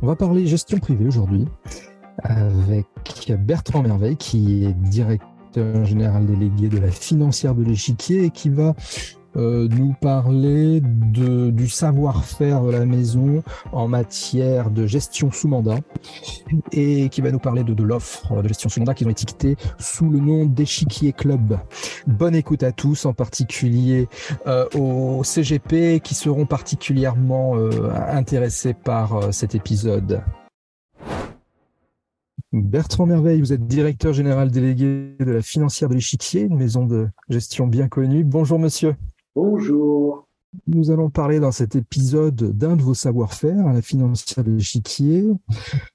On va parler gestion privée aujourd'hui avec Bertrand Merveille qui est directeur général délégué de la financière de l'échiquier et qui va euh, nous parler de, du savoir-faire de la maison en matière de gestion sous mandat et qui va nous parler de, l'offre de gestion sous mandat qui ont étiqueté sous le nom d'Échiquier Club. Bonne écoute à tous, en particulier euh, aux CGP qui seront particulièrement euh, intéressés par euh, cet épisode. Bertrand Merveille, vous êtes directeur général délégué de la financière de l'échiquier, une maison de gestion bien connue. Bonjour monsieur. Bonjour. Nous allons parler dans cet épisode d'un de vos savoir-faire, la financière de l'échiquier,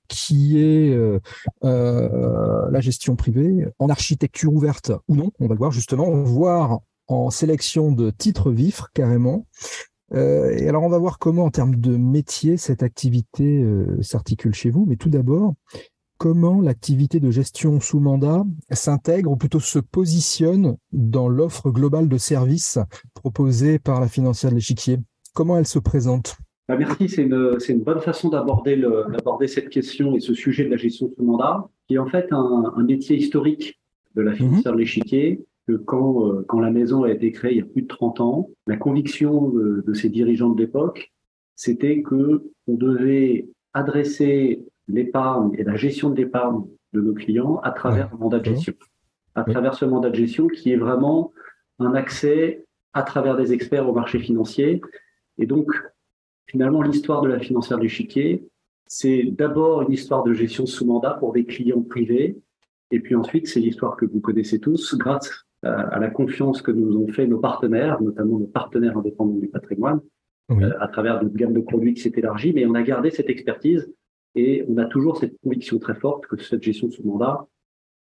qui est euh, euh, la gestion privée en architecture ouverte ou non. On va le voir justement, voir en sélection de titres vifs carrément. Euh, et alors on va voir comment en termes de métier cette activité s'articule chez vous. Mais tout d'abord, comment l'activité de gestion sous mandat s'intègre ou plutôt se positionne dans l'offre globale de services proposée par la financière de l'échiquier Comment elle se présente? Bah merci, c'est une, une, bonne façon d'aborder cette question et ce sujet de la gestion sous mandat, qui est en fait un, un métier historique de la financière mmh. de l'échiquier, que quand, euh, quand la maison a été créée il y a plus de 30 ans, la conviction de, de ses dirigeants de l'époque, c'était que on devait adresser l'épargne et la gestion de l'épargne de nos clients à travers un mandat de gestion. À travers ce mandat de gestion qui est vraiment un accès à travers des experts au marché financier. Et donc, finalement, l'histoire de la financière du chiquier, c'est d'abord une histoire de gestion sous mandat pour des clients privés. Et puis ensuite, c'est l'histoire que vous connaissez tous grâce à la confiance que nous ont fait nos partenaires, notamment nos partenaires indépendants du patrimoine, oui. euh, à travers notre gamme de produits qui s'est élargie. Mais on a gardé cette expertise et on a toujours cette conviction très forte que cette gestion sous mandat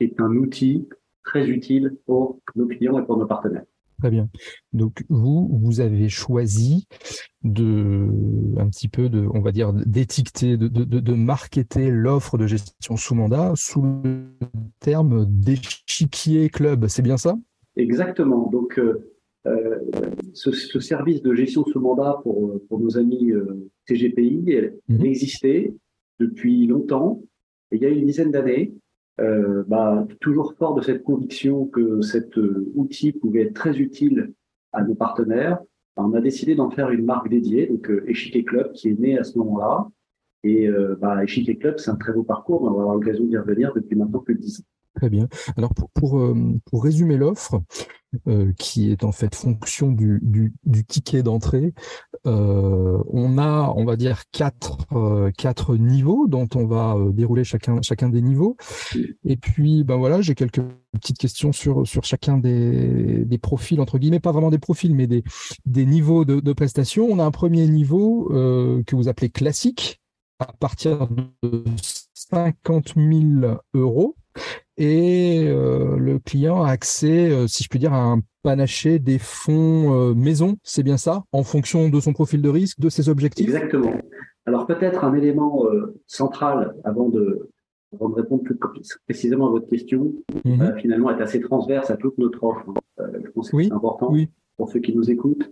est un outil très utile pour nos clients et pour nos partenaires. Très bien. Donc vous, vous avez choisi de un petit peu de, on va dire, d'étiqueter, de, de, de marketer l'offre de gestion sous mandat sous le terme d'échiquier club. C'est bien ça? Exactement. Donc euh, euh, ce, ce, service de gestion sous mandat pour, pour nos amis euh, elle, mmh. existait depuis longtemps. Il y a une dizaine d'années, euh, bah, toujours fort de cette conviction que cet euh, outil pouvait être très utile à nos partenaires, bah, on a décidé d'en faire une marque dédiée, donc euh, Club, qui est né à ce moment-là. Et euh, bah, Club, c'est un très beau parcours, on va avoir l'occasion d'y revenir depuis maintenant plus de dix ans. Très bien. Alors pour, pour, euh, résumer l'offre, euh, qui est en fait fonction du, du, ticket d'entrée, euh, on a, on va dire, quatre, quatre niveaux dont on va dérouler chacun, chacun des niveaux. Et puis, ben voilà, j'ai quelques petites questions sur, sur chacun des, des profils, entre guillemets, pas vraiment des profils, mais des, des niveaux de, de prestations. On a un premier niveau que vous appelez classique, à partir de 50 000 euros et euh, le client a accès, euh, si je puis dire, à un panaché des fonds euh, maison, c'est bien ça, en fonction de son profil de risque, de ses objectifs? Exactement. Alors peut-être un élément central avant de, avant de répondre plus précisément à votre question, -hmm. finalement est assez transverse à toute notre offre. Hein. je pense que oui. c'est important oui. pour ceux qui nous écoutent.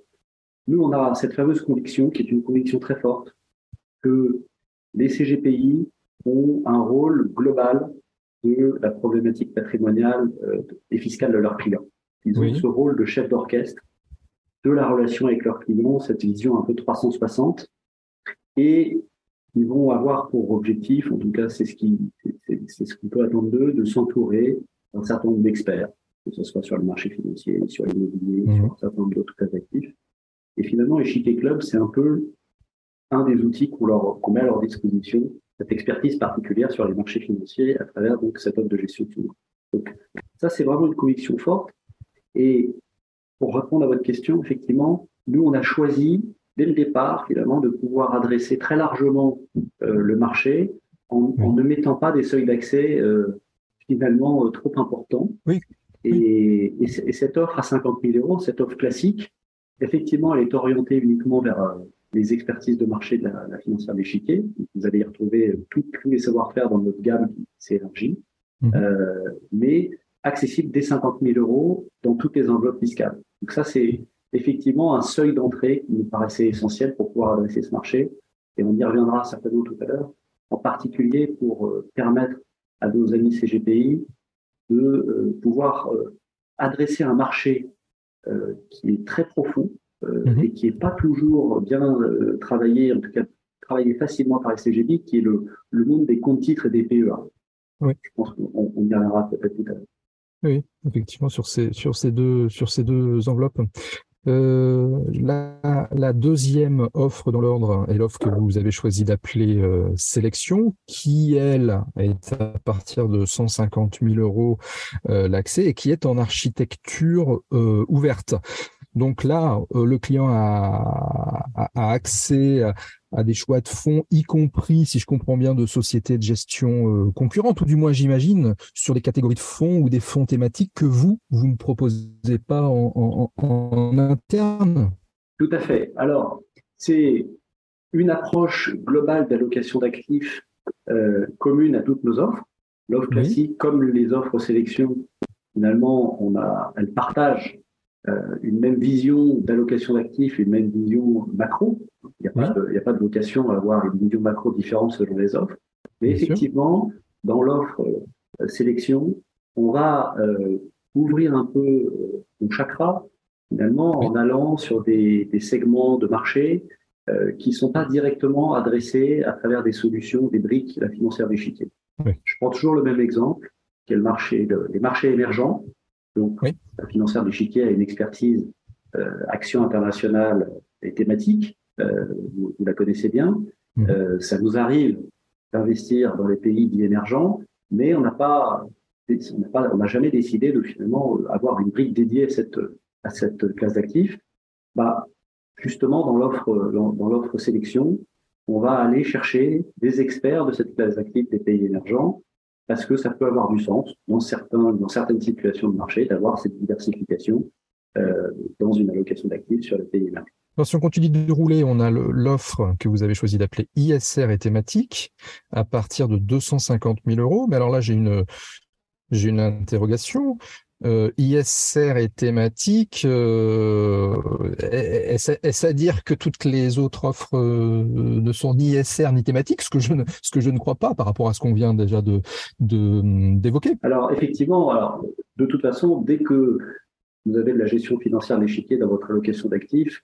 Nous, on a cette fameuse conviction, qui est une conviction très forte, que les CGPI ont un rôle global de la problématique patrimoniale euh, et fiscale de leurs clients. Ils ont oui. ce rôle de chef d'orchestre de la relation avec leurs clients, cette vision un peu 360. Et ils vont avoir pour objectif, en tout cas c'est ce qui c'est ce qu'on peut attendre d'eux, de s'entourer d'un certain nombre d'experts, que ce soit sur le marché financier, sur l'immobilier, mmh. sur un certain nombre d'autres actifs. Et finalement, Échiquier Club, c'est un peu un des outils qu'on leur qu'on met à leur disposition cette expertise particulière sur les marchés financiers à travers donc cette offre de gestion de Donc ça, c'est vraiment une conviction forte. Et pour répondre à votre question, effectivement, nous, on a choisi dès le départ, finalement, de pouvoir adresser très largement euh, le marché en, ne mettant pas des seuils d'accès euh, finalement euh, trop importants. Oui. Et, et, et, cette offre à 50 000 euros, cette offre classique, effectivement, elle est orientée uniquement vers les expertises de marché de la, la financière d'échiquier. Vous allez y retrouver tous les savoir-faire dans notre gamme qui s'est élargie, mmh. euh, mais accessible dès 50 000 euros dans toutes les enveloppes fiscales. Donc ça, c'est effectivement un seuil d'entrée qui nous paraissait essentiel pour pouvoir adresser ce marché. Et on y reviendra certainement tout à l'heure. en particulier pour permettre à nos amis CGPI de pouvoir adresser un marché qui est très profond mm-hmm. et qui n'est pas toujours bien travaillé, en tout cas travaillé facilement par les CGPI, qui est le, le monde des comptes titres et des PEA. Oui. Je pense qu'on y reviendra peut-être tout à l'heure. Oui, effectivement, sur ces, sur ces, deux, sur ces deux enveloppes. Euh, la, la, deuxième offre dans l'ordre est l'offre que vous avez choisi d'appeler euh, sélection, qui elle est à partir de 150 000 euros euh, l'accès et qui est en architecture ouverte. Donc là, le client a, a, accès à des choix de fonds, y compris, si je comprends bien, de sociétés de gestion euh, concurrentes, ou du moins j'imagine, sur des catégories de fonds ou des fonds thématiques que vous, vous ne proposez pas en, interne Tout à fait. Alors, c'est une approche globale d'allocation d'actifs euh, commune à toutes nos offres. L'offre classique, comme les offres sélection, finalement, on a, elles partagent euh, une même vision d'allocation d'actifs, une même vision macro. Il n'y a, pas de, a pas de vocation à avoir une vision macro différente selon les offres. Mais effectivement, dans l'offre euh, sélection, on va euh, ouvrir un peu euh, nos chakra, finalement, en allant sur des, des segments de marché euh, qui ne sont pas directement adressés à travers des solutions, des briques, la financière d'échiquier. Je prends toujours le même exemple, qui est le marché de, les marchés émergents. Donc, la financière d'échiquier a une expertise euh, action internationale et thématique. Euh, vous, la connaissez bien. Mhm. Euh, ça nous arrive d'investir dans les pays dits émergents, mais on n'a pas, on n'a jamais décidé de finalement avoir une brique dédiée à cette, à cette classe d'actifs. Bah, justement, dans l'offre, dans, l'offre sélection, on va aller chercher des experts de cette classe d'actifs des pays émergents parce que ça peut avoir du sens dans, certains, dans certaines situations de marché d'avoir cette diversification euh, dans une allocation d'actifs sur les pays. Alors, si on continue de rouler, on a l'offre que vous avez choisi d'appeler ISR et thématique à partir de 250 000 euros. Mais alors là, j'ai une, j'ai une interrogation. Euh, ISR et thématique, euh, est-ce à dire que toutes les autres offres euh, ne sont ni ISR ni thématiques, ce que je ne, ce que je ne crois pas par rapport à ce qu'on vient déjà de d'évoquer Alors effectivement, alors, de toute façon, dès que vous avez de la gestion financière d'échiquier dans votre allocation d'actifs,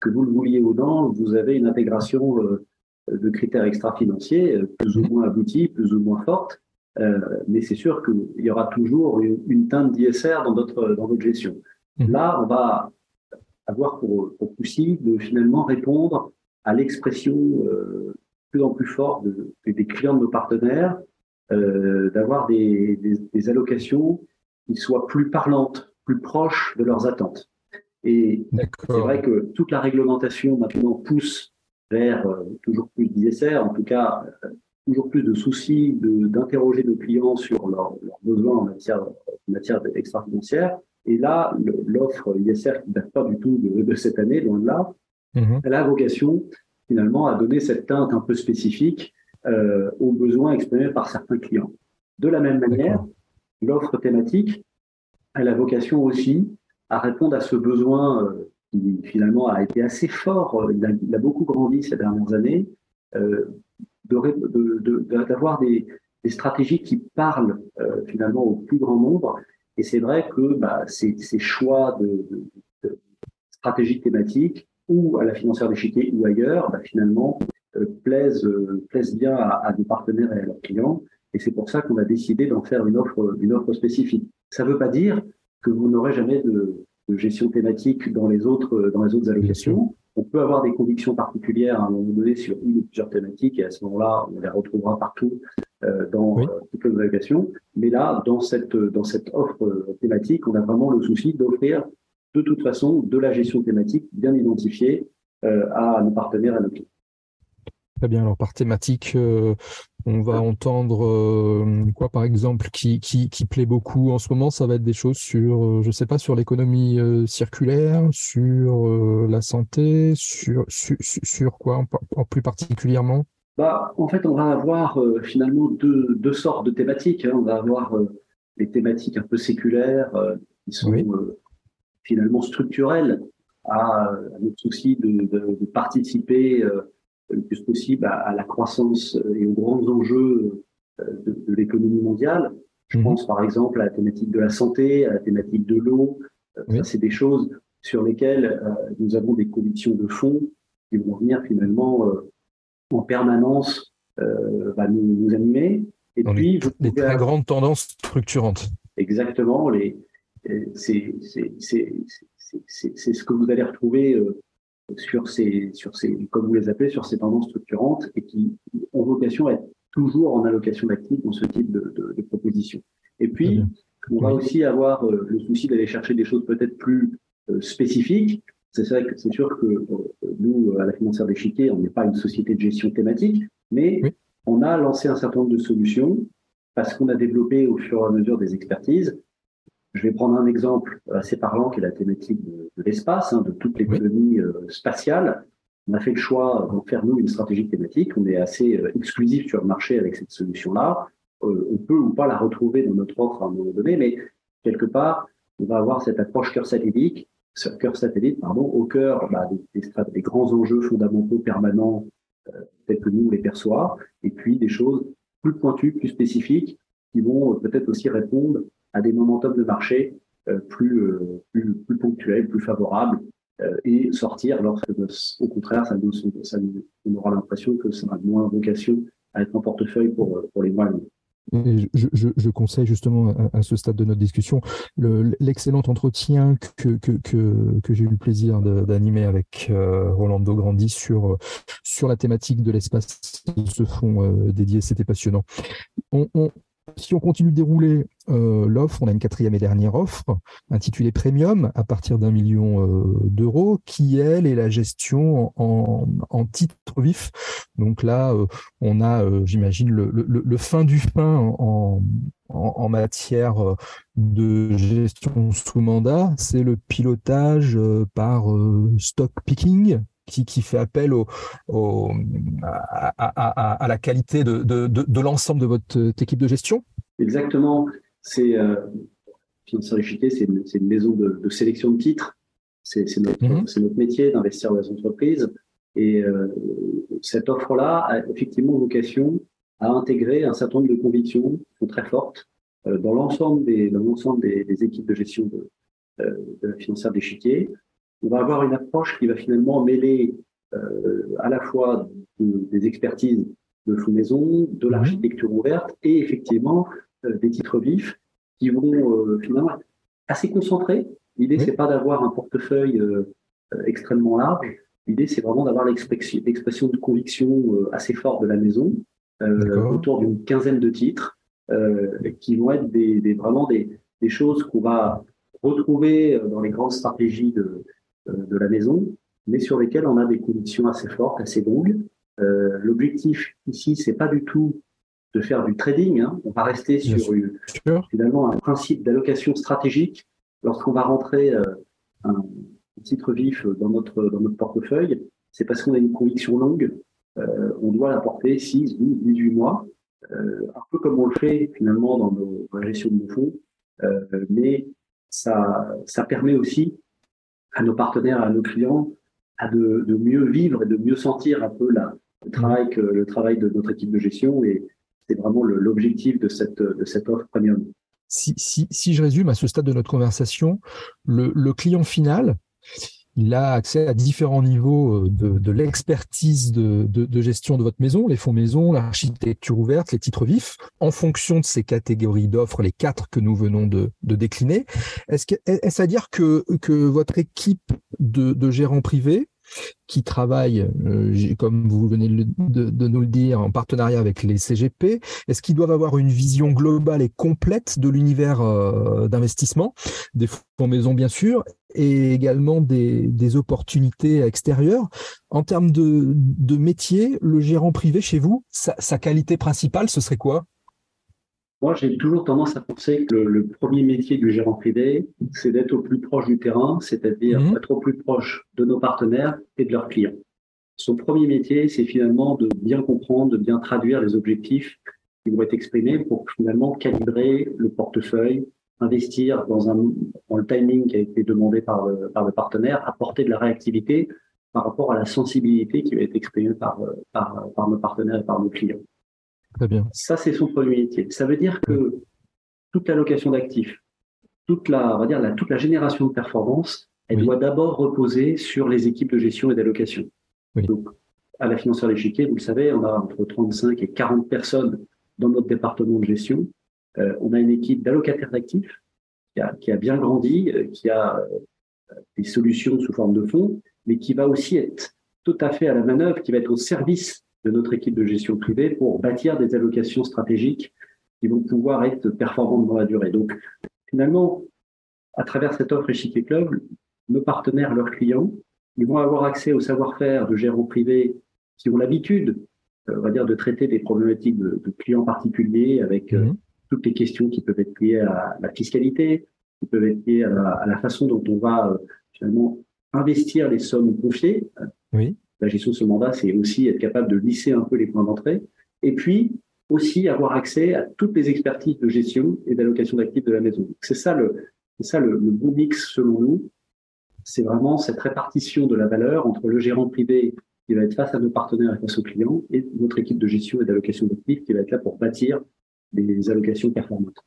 que vous le vouliez ou non, vous avez une intégration euh, de critères extra-financiers plus ou mmh. moins aboutis, plus ou moins fortes. Euh, mais c'est sûr qu'il y aura toujours une, teinte d'ISR dans notre, dans notre gestion. Mmh. Là, on va avoir pour, pour souci de finalement répondre à l'expression euh, plus en plus forte de, des clients de nos partenaires, euh, d'avoir des, des, des, allocations qui soient plus parlantes, plus proches de leurs attentes. Et c'est vrai que toute la réglementation maintenant pousse vers euh, toujours plus d'ISR, en tout cas toujours plus de soucis d'interroger nos clients sur leurs besoins en matière, en matière extra-financière. Et là, l'offre ISR qui ne date pas du tout de, cette année, loin de là, mhm. elle a vocation finalement à donner cette teinte un peu spécifique euh, aux besoins exprimés par certains clients. De la même manière, l'offre thématique, elle a vocation aussi à répondre à ce besoin euh, qui finalement a été assez fort, il a, il a beaucoup grandi ces dernières années, euh, d'avoir de, des, des, stratégies qui parlent euh, finalement au plus grand nombre. Et c'est vrai que bah, ces, ces, choix de, de, stratégies thématiques ou à la financière d'échiquier ou ailleurs, bah, finalement, euh, plaisent, euh, plaisent bien à, à nos partenaires et à leurs clients. Et c'est pour ça qu'on a décidé d'en faire une offre, une offre spécifique. Ça ne veut pas dire que vous n'aurez jamais de, de, gestion thématique dans les autres, dans les autres allocations on peut avoir des convictions particulières à un moment donné sur une ou plusieurs thématiques et à ce moment-là, on les retrouvera partout euh, dans euh, toutes les allocations. Mais là, dans cette, dans cette offre euh, thématique, on a vraiment le souci d'offrir de toute façon de la gestion thématique bien identifiée à nos partenaires et à nos clients. Très bien. Alors, par thématique, euh, on va entendre euh, quoi, par exemple, qui, qui, qui, plaît beaucoup en ce moment Ça va être des choses sur, euh, je sais pas, sur l'économie circulaire, sur la santé, sur, sur, sur quoi en, plus particulièrement? Bah, En fait, on va avoir finalement deux, deux, sortes de thématiques. Hein. On va avoir les thématiques un peu séculaires qui sont finalement structurelles à, notre souci de, de, de participer le plus possible à, la croissance et aux grands enjeux de, l'économie mondiale. Je mhm. pense par exemple à la thématique de la santé, à la thématique de l'eau. C'est des choses sur lesquelles nous avons des convictions de fond qui vont venir finalement en permanence bah, nous, nous, animer. Et puis, les, les très grandes tendances structurantes. Exactement. Les, c'est ce que vous allez retrouver euh, sur ces, sur ces, comme vous les appelez, sur ces tendances structurantes et qui ont vocation à être toujours en allocation d'actifs dans ce type de, de, de proposition. Et puis, on va aussi avoir euh, le souci d'aller chercher des choses peut-être plus euh, spécifiques. C'est vrai que c'est sûr que nous, à la financière d'échiquier, on n'est pas une société de gestion thématique, mais on a lancé un certain nombre de solutions parce qu'on a développé au fur et à mesure des expertises je vais prendre un exemple assez parlant qui est la thématique de, l'espace, hein, de toute l'économie euh, spatiale. On a fait le choix d'en faire nous une stratégie thématique. On est assez euh, exclusif sur le marché avec cette solution-là. Euh, on peut ou pas la retrouver dans notre offre à un moment donné, mais quelque part, on va avoir cette approche cœur satellite, cœur satellite, pardon, au cœur bah, des, des, grands enjeux fondamentaux permanents tels que nous les perçoit, et puis des choses plus pointues, plus spécifiques, qui vont peut-être aussi répondre à des momentum de marché euh, plus, euh, plus, plus ponctuels, plus favorables, euh, et sortir lorsque, au contraire, ça nous, ça nous, on aura l'impression que ça a moins vocation à être un portefeuille pour, pour les mois je, je, conseille justement à, ce stade de notre discussion l'excellent entretien que, que, que, que j'ai eu le plaisir d'animer avec Rolando Grandi sur, sur la thématique de l'espace ce fonds dédié. C'était passionnant. On, on, si on continue de dérouler euh, l'offre, on a une quatrième et dernière offre intitulée Premium à partir d'un million euh, d'euros, qui elle est la gestion en, titre vif. Donc là, euh, on a, j'imagine, le, fin du fin en, matière de gestion sous mandat, c'est le pilotage par stock picking, qui, qui, fait appel au, au à, à, à, la qualité de, de, de, de l'ensemble de votre équipe de gestion? Exactement. C'est euh, c'est une, une, maison de, de, sélection de titres. C'est notre, mhm. notre, métier d'investir dans les entreprises. Et euh, cette offre-là a effectivement vocation à intégrer un certain nombre de convictions qui sont très fortes euh, dans l'ensemble des, des, des, équipes de gestion de, euh, de la financière d'échiquier. On va avoir une approche qui va finalement mêler euh, à la fois des expertises de fonds maison, de mhm. l'architecture ouverte et effectivement euh, des titres vifs qui vont euh, finalement assez concentrés. L'idée, c'est pas d'avoir un portefeuille extrêmement large. L'idée, c'est vraiment d'avoir l'expression de conviction assez forte de la maison autour d'une quinzaine de titres qui vont être des, des vraiment des, des choses qu'on va retrouver dans les grandes stratégies de, de la maison, mais sur lesquelles on a des convictions assez fortes, assez longues. Euh, L'objectif ici, c'est pas du tout de faire du trading. Hein. On va rester sur finalement un principe d'allocation stratégique. Lorsqu'on va rentrer euh, un titre vif dans notre, dans notre portefeuille, c'est parce qu'on a une conviction longue. Euh, on doit la porter 6, 12, 18 mois, euh, un peu comme on le fait finalement dans, nos, dans la gestion de nos fonds. Euh, mais ça, ça permet aussi à nos partenaires, à nos clients, à de, mieux vivre et de mieux sentir un peu le travail que le travail de notre équipe de gestion et c'est vraiment l'objectif de cette, de cette offre premium. Si, si, si, je résume à ce stade de notre conversation, le client final, il a accès à différents niveaux euh, de, de l'expertise de, gestion de votre maison, les fonds maison, l'architecture ouverte, les titres vifs, en fonction de ces catégories d'offres, les quatre que nous venons de, décliner. Est-ce est-ce à dire que, que votre équipe de, de gérants privés qui travaillent, euh, comme vous venez de, nous le dire, en partenariat avec les CGP Est-ce qu'ils doivent avoir une vision globale et complète de l'univers euh, d'investissement, des fonds maison bien sûr, et également des, opportunités extérieures. En termes de, métier, le gérant privé chez vous, sa qualité principale, ce serait quoi? Moi, j'ai toujours tendance à penser que le, premier métier du gérant privé, c'est d'être au plus proche du terrain, c'est-à-dire mhm. être au plus proche de nos partenaires et de leurs clients. Son premier métier, c'est finalement de bien comprendre, de bien traduire les objectifs qui vont être exprimés pour finalement calibrer le portefeuille, investir dans, un, dans le timing qui a été demandé par le, par le partenaire, apporter de la réactivité par rapport à la sensibilité qui va être exprimée par, par, par nos partenaires et par nos clients. Très bien. Ça, c'est son premier métier. Ça veut dire que toute l'allocation d'actifs, toute la, on va dire, la, toute la génération de performance, elle doit d'abord reposer sur les équipes de gestion et d'allocation. Donc, à la financière d'échiquier, vous le savez, on a entre 35 et 40 personnes dans notre département de gestion. Euh, on a une équipe d'allocataires d'actifs qui a, qui a, bien grandi, euh, qui a euh, des solutions sous forme de fonds, mais qui va aussi être tout à fait à la manœuvre, qui va être au service de notre équipe de gestion privée pour bâtir des allocations stratégiques qui vont pouvoir être performantes dans la durée. Donc, finalement, à travers cette offre Échiquier Club, nos partenaires, leurs clients, ils vont avoir accès au savoir-faire de gérants privés qui ont l'habitude, euh, on va dire, de traiter des problématiques de, clients particuliers avec euh, mhm. toutes les questions qui peuvent être liées à la fiscalité, qui peuvent être liées à la, façon dont on va euh, finalement investir les sommes confiées. Oui. La gestion de ce mandat, c'est aussi être capable de lisser un peu les points d'entrée. Et puis, aussi avoir accès à toutes les expertises de gestion et d'allocation d'actifs de la maison. C'est ça le, c'est ça le, bon mix selon nous. C'est vraiment cette répartition de la valeur entre le gérant privé qui va être face à nos partenaires et face aux clients, et notre équipe de gestion et d'allocation d'actifs qui va être là pour bâtir des allocations performantes.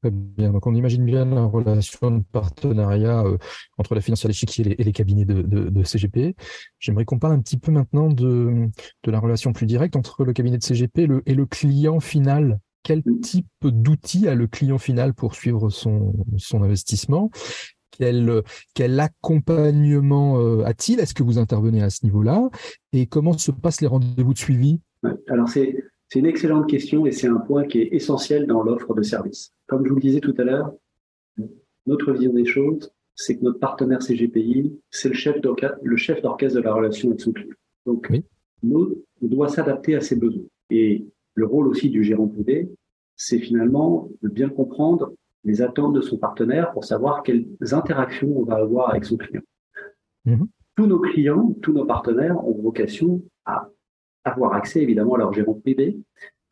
Très bien. Donc, on imagine bien la relation de partenariat euh, entre la financière d'échiquier et, les cabinets de, de, de CGP. J'aimerais qu'on parle un petit peu maintenant de, de la relation plus directe entre le cabinet de CGP le, et le client final. Quel type d'outils a le client final pour suivre son, son investissement? Quel, quel accompagnement euh, a-t-il? Est-ce que vous intervenez à ce niveau-là? Et comment se passent les rendez-vous de suivi? Alors, c'est une excellente question et c'est un point qui est essentiel dans l'offre de service. Comme je vous le disais tout à l'heure, notre vision des choses, c'est que notre partenaire CGPI, c'est le chef d'orchestre de la relation avec son client. Donc, nous, on doit s'adapter à ses besoins. Et le rôle aussi du gérant privé, c'est finalement de bien comprendre les attentes de son partenaire pour savoir quelles interactions on va avoir avec son client. Mhm. Tous nos clients, tous nos partenaires ont vocation à avoir accès évidemment à leur gérant privé,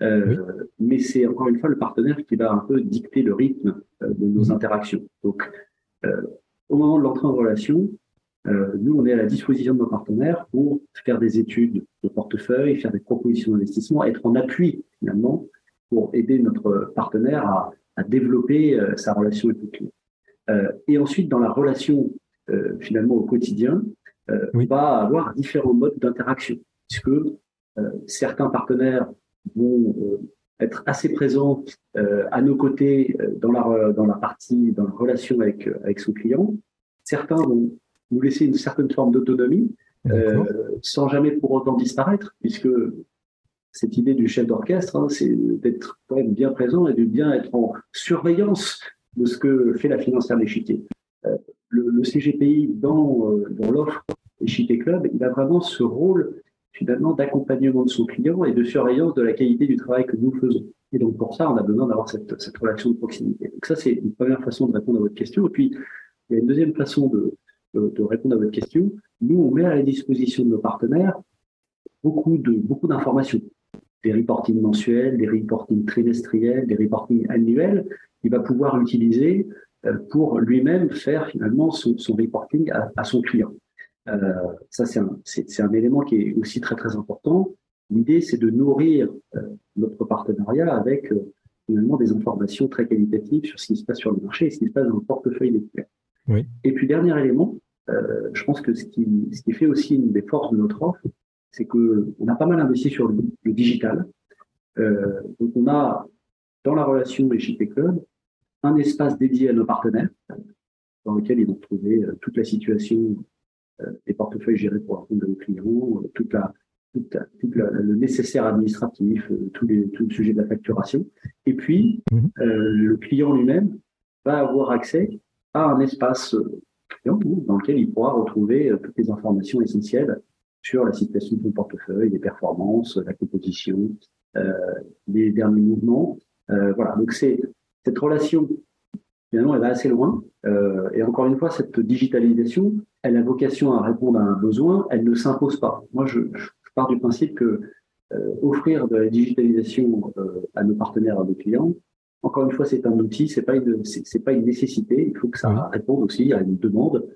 euh, mais c'est encore une fois le partenaire qui va un peu dicter le rythme euh, de nos mhm. interactions. Donc, euh, au moment de l'entrée en relation, nous, on est à la disposition de nos partenaires pour faire des études de portefeuille, faire des propositions d'investissement, être en appui finalement pour aider notre partenaire à à développer euh, sa relation avec le client. Euh, et ensuite, dans la relation finalement au quotidien, on va avoir différents modes d'interaction, puisque certains partenaires vont être assez présents à nos côtés dans la dans la partie dans la relation avec avec son client. Certains vont nous laisser une certaine forme d'autonomie euh, sans jamais pour autant disparaître, puisque cette idée du chef d'orchestre, hein, c'est d'être quand même bien présent et de bien être en surveillance de ce que fait la financière d'échiquier. Euh, le, le, CGPI dans, euh, dans l'offre Échiquier Club, il a vraiment ce rôle finalement d'accompagnement de son client et de surveillance de la qualité du travail que nous faisons. Et donc pour ça, on a besoin d'avoir cette, relation de proximité. Donc ça, c'est une première façon de répondre à votre question. Et puis, il y a une deuxième façon de, répondre à votre question. Nous, on met à la disposition de nos partenaires beaucoup de beaucoup d'informations des reportings mensuels, des reportings trimestriels, des reportings annuels, il va pouvoir utiliser euh, pour lui-même faire finalement son reporting à, son client. Euh, ça, c'est un, c'est, un élément qui est aussi très très important. L'idée, c'est de nourrir euh, notre partenariat avec euh, finalement des informations très qualitatives sur ce qui se passe sur le marché et ce qui se passe dans le portefeuille des clients. Oui. Et puis, dernier élément, euh, je pense que ce qui, ce qui fait aussi une des forces de notre offre, c'est que on a pas mal investi sur le, digital. Euh, donc on a dans la relation JP Club un espace dédié à nos partenaires dans lequel ils vont trouver toute la situation euh, des portefeuilles gérés pour la compte de nos clients, euh, toute la, toute, toute le nécessaire administratif, tout, les, tout le sujet de la facturation. Et puis, mhm. le client lui-même va avoir accès à un espace client dans lequel il pourra retrouver toutes les informations essentielles sur la situation de son portefeuille, les performances, la composition, euh, les derniers mouvements. Euh, voilà, donc c'est cette relation finalement elle va assez loin. Euh, et encore une fois, cette digitalisation, elle a vocation à répondre à un besoin, elle ne s'impose pas. Moi, je, je, pars du principe que euh, offrir de la digitalisation euh, à nos partenaires, à nos clients, encore une fois, c'est un outil, c'est pas une, c'est pas une nécessité. Il faut que ça réponde aussi à une demande.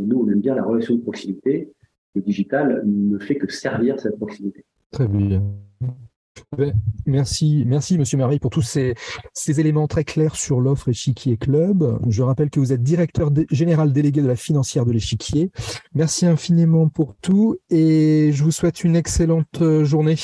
Nous, on aime bien la relation de proximité. le digital ne fait que servir cette proximité. Très bien. Merci, merci Monsieur Marie pour tous ces, ces éléments très clairs sur l'offre Échiquier Club. Je rappelle que vous êtes directeur général délégué de la financière de l'Échiquier. Merci infiniment pour tout et je vous souhaite une excellente journée.